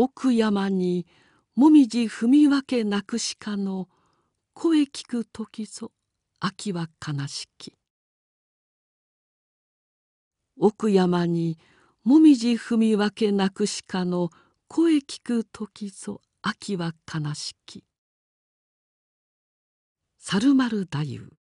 奥山にもみじ踏み分けなくしかの声聞く時ぞ秋は悲しき。奥山にもみじ踏み分けなくしかの声聞く時ぞ秋は悲しき。猿丸太夫。